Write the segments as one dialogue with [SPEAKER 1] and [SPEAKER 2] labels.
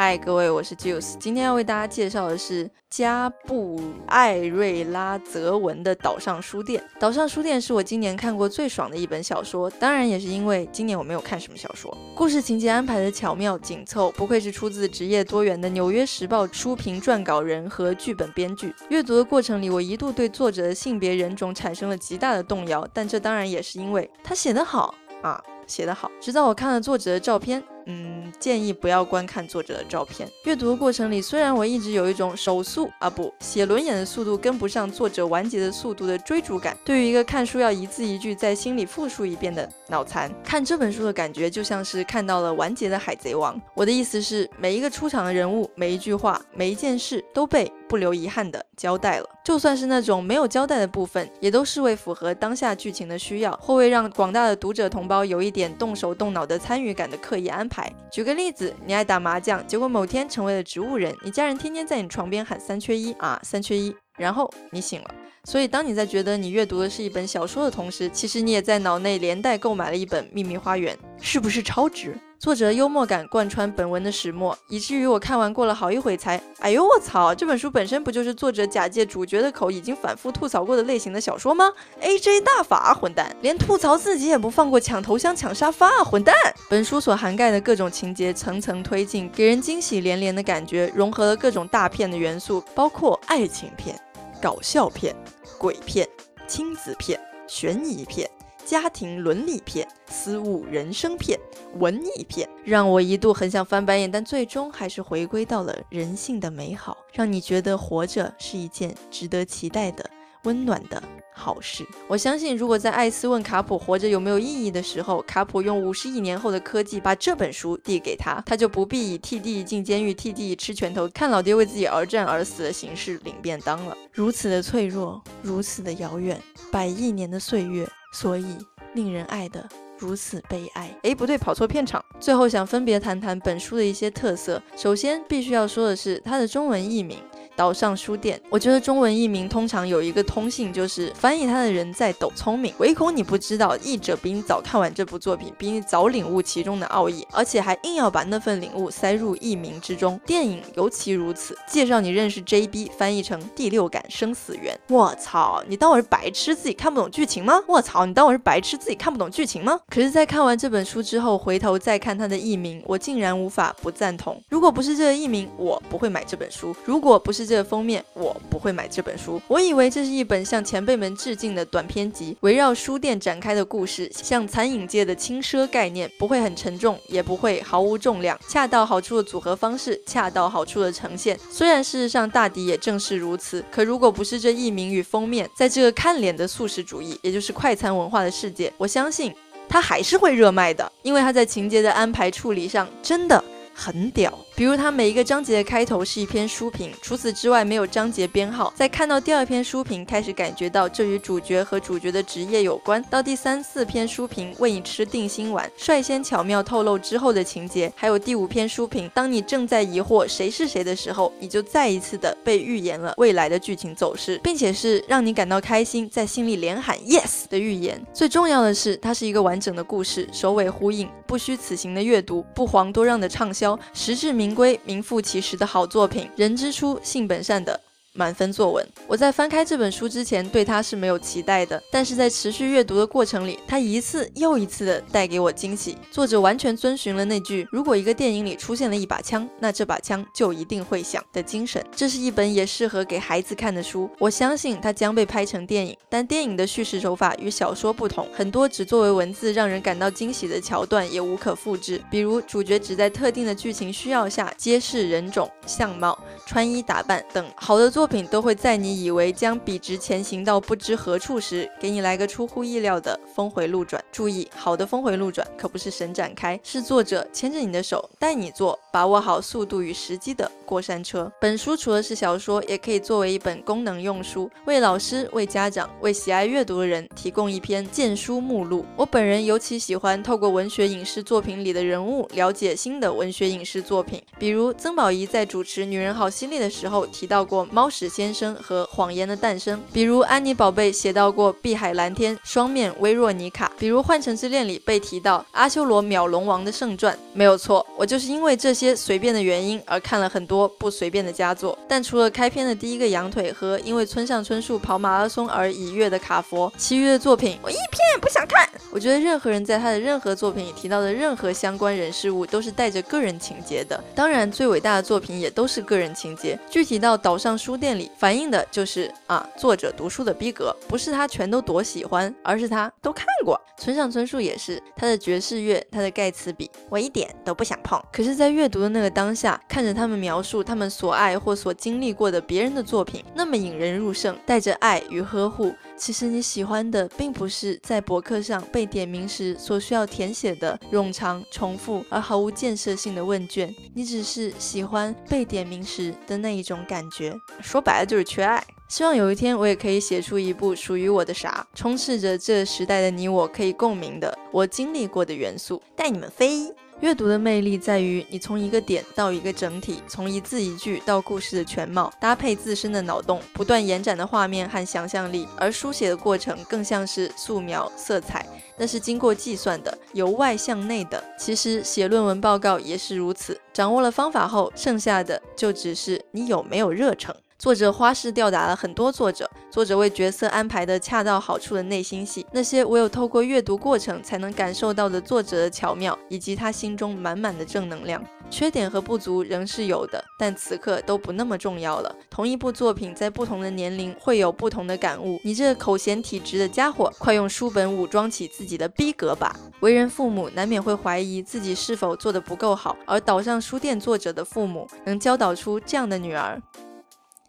[SPEAKER 1] 嗨，各位，我是 Juice，今天要为大家介绍的是加布艾瑞拉泽文的《岛上书店》。《岛上书店》是我今年看过最爽的一本小说，当然也是因为今年我没有看什么小说。故事情节安排的巧妙紧凑，不愧是出自职业多元的《纽约时报》书评撰稿人和剧本编剧。阅读的过程里，我一度对作者的性别人种产生了极大的动摇，但这当然也是因为他写得好啊，写得好。直到我看了作者的照片。嗯，建议不要观看作者的照片。阅读的过程里，虽然我一直有一种手速啊不写轮眼的速度跟不上作者完结的速度的追逐感，对于一个看书要一字一句在心里复述一遍的脑残，看这本书的感觉就像是看到了完结的海贼王。我的意思是，每一个出场的人物，每一句话，每一件事都被不留遗憾的交代了。就算是那种没有交代的部分，也都是为符合当下剧情的需要，或为让广大的读者同胞有一点动手动脑的参与感的刻意安排。举个例子，你爱打麻将，结果某天成为了植物人，你家人天天在你床边喊三缺一啊，三缺一，然后你醒了。所以，当你在觉得你阅读的是一本小说的同时，其实你也在脑内连带购买了一本《秘密花园》，是不是超值？作者幽默感贯穿本文的始末，以至于我看完过了好一会才，哎呦我操！这本书本身不就是作者假借主角的口已经反复吐槽过的类型的小说吗？A J 大法，混蛋！连吐槽自己也不放过，抢头香抢沙发，混蛋！本书所涵盖的各种情节层层推进，给人惊喜连连的感觉，融合了各种大片的元素，包括爱情片、搞笑片。鬼片、亲子片、悬疑片、家庭伦理片、私物人生片、文艺片，让我一度很想翻白眼，但最终还是回归到了人性的美好，让你觉得活着是一件值得期待的、温暖的。好事，我相信，如果在艾斯问卡普活着有没有意义的时候，卡普用五十亿年后的科技把这本书递给他，他就不必以替弟进监狱、替弟吃拳头、看老爹为自己而战而死的形式领便当了。如此的脆弱，如此的遥远，百亿年的岁月，所以令人爱的如此悲哀。哎，不对，跑错片场。最后想分别谈谈本书的一些特色。首先必须要说的是它的中文译名。岛上书店，我觉得中文译名通常有一个通性，就是翻译它的人在抖聪明，唯恐你不知道，译者比你早看完这部作品，比你早领悟其中的奥义，而且还硬要把那份领悟塞入译名之中。电影尤其如此，介绍你认识 JB，翻译成第六感生死缘。我操，你当我是白痴，自己看不懂剧情吗？我操，你当我是白痴，自己看不懂剧情吗？可是，在看完这本书之后，回头再看它的译名，我竟然无法不赞同。如果不是这个译名，我不会买这本书。如果不是这封面我不会买这本书。我以为这是一本向前辈们致敬的短篇集，围绕书店展开的故事，像餐饮界的轻奢概念，不会很沉重，也不会毫无重量，恰到好处的组合方式，恰到好处的呈现。虽然事实上大抵也正是如此，可如果不是这译名与封面，在这个看脸的素食主义，也就是快餐文化的世界，我相信它还是会热卖的，因为它在情节的安排处理上真的很屌。比如，它每一个章节的开头是一篇书评，除此之外没有章节编号。在看到第二篇书评，开始感觉到这与主角和主角的职业有关。到第三四篇书评，为你吃定心丸，率先巧妙透露之后的情节。还有第五篇书评，当你正在疑惑谁是谁的时候，你就再一次的被预言了未来的剧情走势，并且是让你感到开心，在心里连喊 yes 的预言。最重要的是，它是一个完整的故事，首尾呼应，不虚此行的阅读，不遑多让的畅销，实至名。归名副其实的好作品，人之初性本善的。满分作文。我在翻开这本书之前，对它是没有期待的，但是在持续阅读的过程里，它一次又一次的带给我惊喜。作者完全遵循了那句“如果一个电影里出现了一把枪，那这把枪就一定会响”的精神。这是一本也适合给孩子看的书。我相信它将被拍成电影，但电影的叙事手法与小说不同，很多只作为文字让人感到惊喜的桥段也无可复制。比如主角只在特定的剧情需要下揭示人种、相貌、穿衣打扮等。好的作品都会在你以为将笔直前行到不知何处时，给你来个出乎意料的峰回路转。注意，好的峰回路转可不是神展开，是作者牵着你的手带你做，把握好速度与时机的过山车。本书除了是小说，也可以作为一本功能用书，为老师、为家长、为喜爱阅读的人提供一篇荐书目录。我本人尤其喜欢透过文学影视作品里的人物，了解新的文学影视作品。比如曾宝仪在主持《女人好犀利》的时候提到过猫。屎先生和谎言的诞生，比如安妮宝贝写到过碧海蓝天、双面薇若妮卡，比如幻城之恋里被提到阿修罗秒龙王的圣传，没有错，我就是因为这些随便的原因而看了很多不随便的佳作。但除了开篇的第一个羊腿和因为村上春树跑马拉松而已阅的卡佛，其余的作品我一篇也不想看。我觉得任何人在他的任何作品里提到的任何相关人事物都是带着个人情节的。当然，最伟大的作品也都是个人情节。具体到岛上书店里，反映的就是啊，作者读书的逼格，不是他全都多喜欢，而是他都看过。村上春树也是，他的爵士乐，他的盖茨比，我一点都不想碰。可是，在阅读的那个当下，看着他们描述他们所爱或所经历过的别人的作品，那么引人入胜，带着爱与呵护。其实你喜欢的，并不是在博客上被点名时所需要填写的冗长、重复而毫无建设性的问卷，你只是喜欢被点名时的那一种感觉。说白了就是缺爱。希望有一天我也可以写出一部属于我的啥，充斥着这时代的你我可以共鸣的我经历过的元素，带你们飞。阅读的魅力在于，你从一个点到一个整体，从一字一句到故事的全貌，搭配自身的脑洞，不断延展的画面和想象力。而书写的过程更像是素描、色彩，那是经过计算的，由外向内的。其实写论文报告也是如此，掌握了方法后，剩下的就只是你有没有热诚。作者花式吊打了很多作者，作者为角色安排的恰到好处的内心戏，那些唯有透过阅读过程才能感受到的作者的巧妙，以及他心中满满的正能量。缺点和不足仍是有的，但此刻都不那么重要了。同一部作品在不同的年龄会有不同的感悟。你这口嫌体直的家伙，快用书本武装起自己的逼格吧！为人父母难免会怀疑自己是否做得不够好，而岛上书店作者的父母能教导出这样的女儿。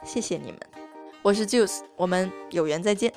[SPEAKER 1] 谢谢你们，我是 Juice，我们有缘再见。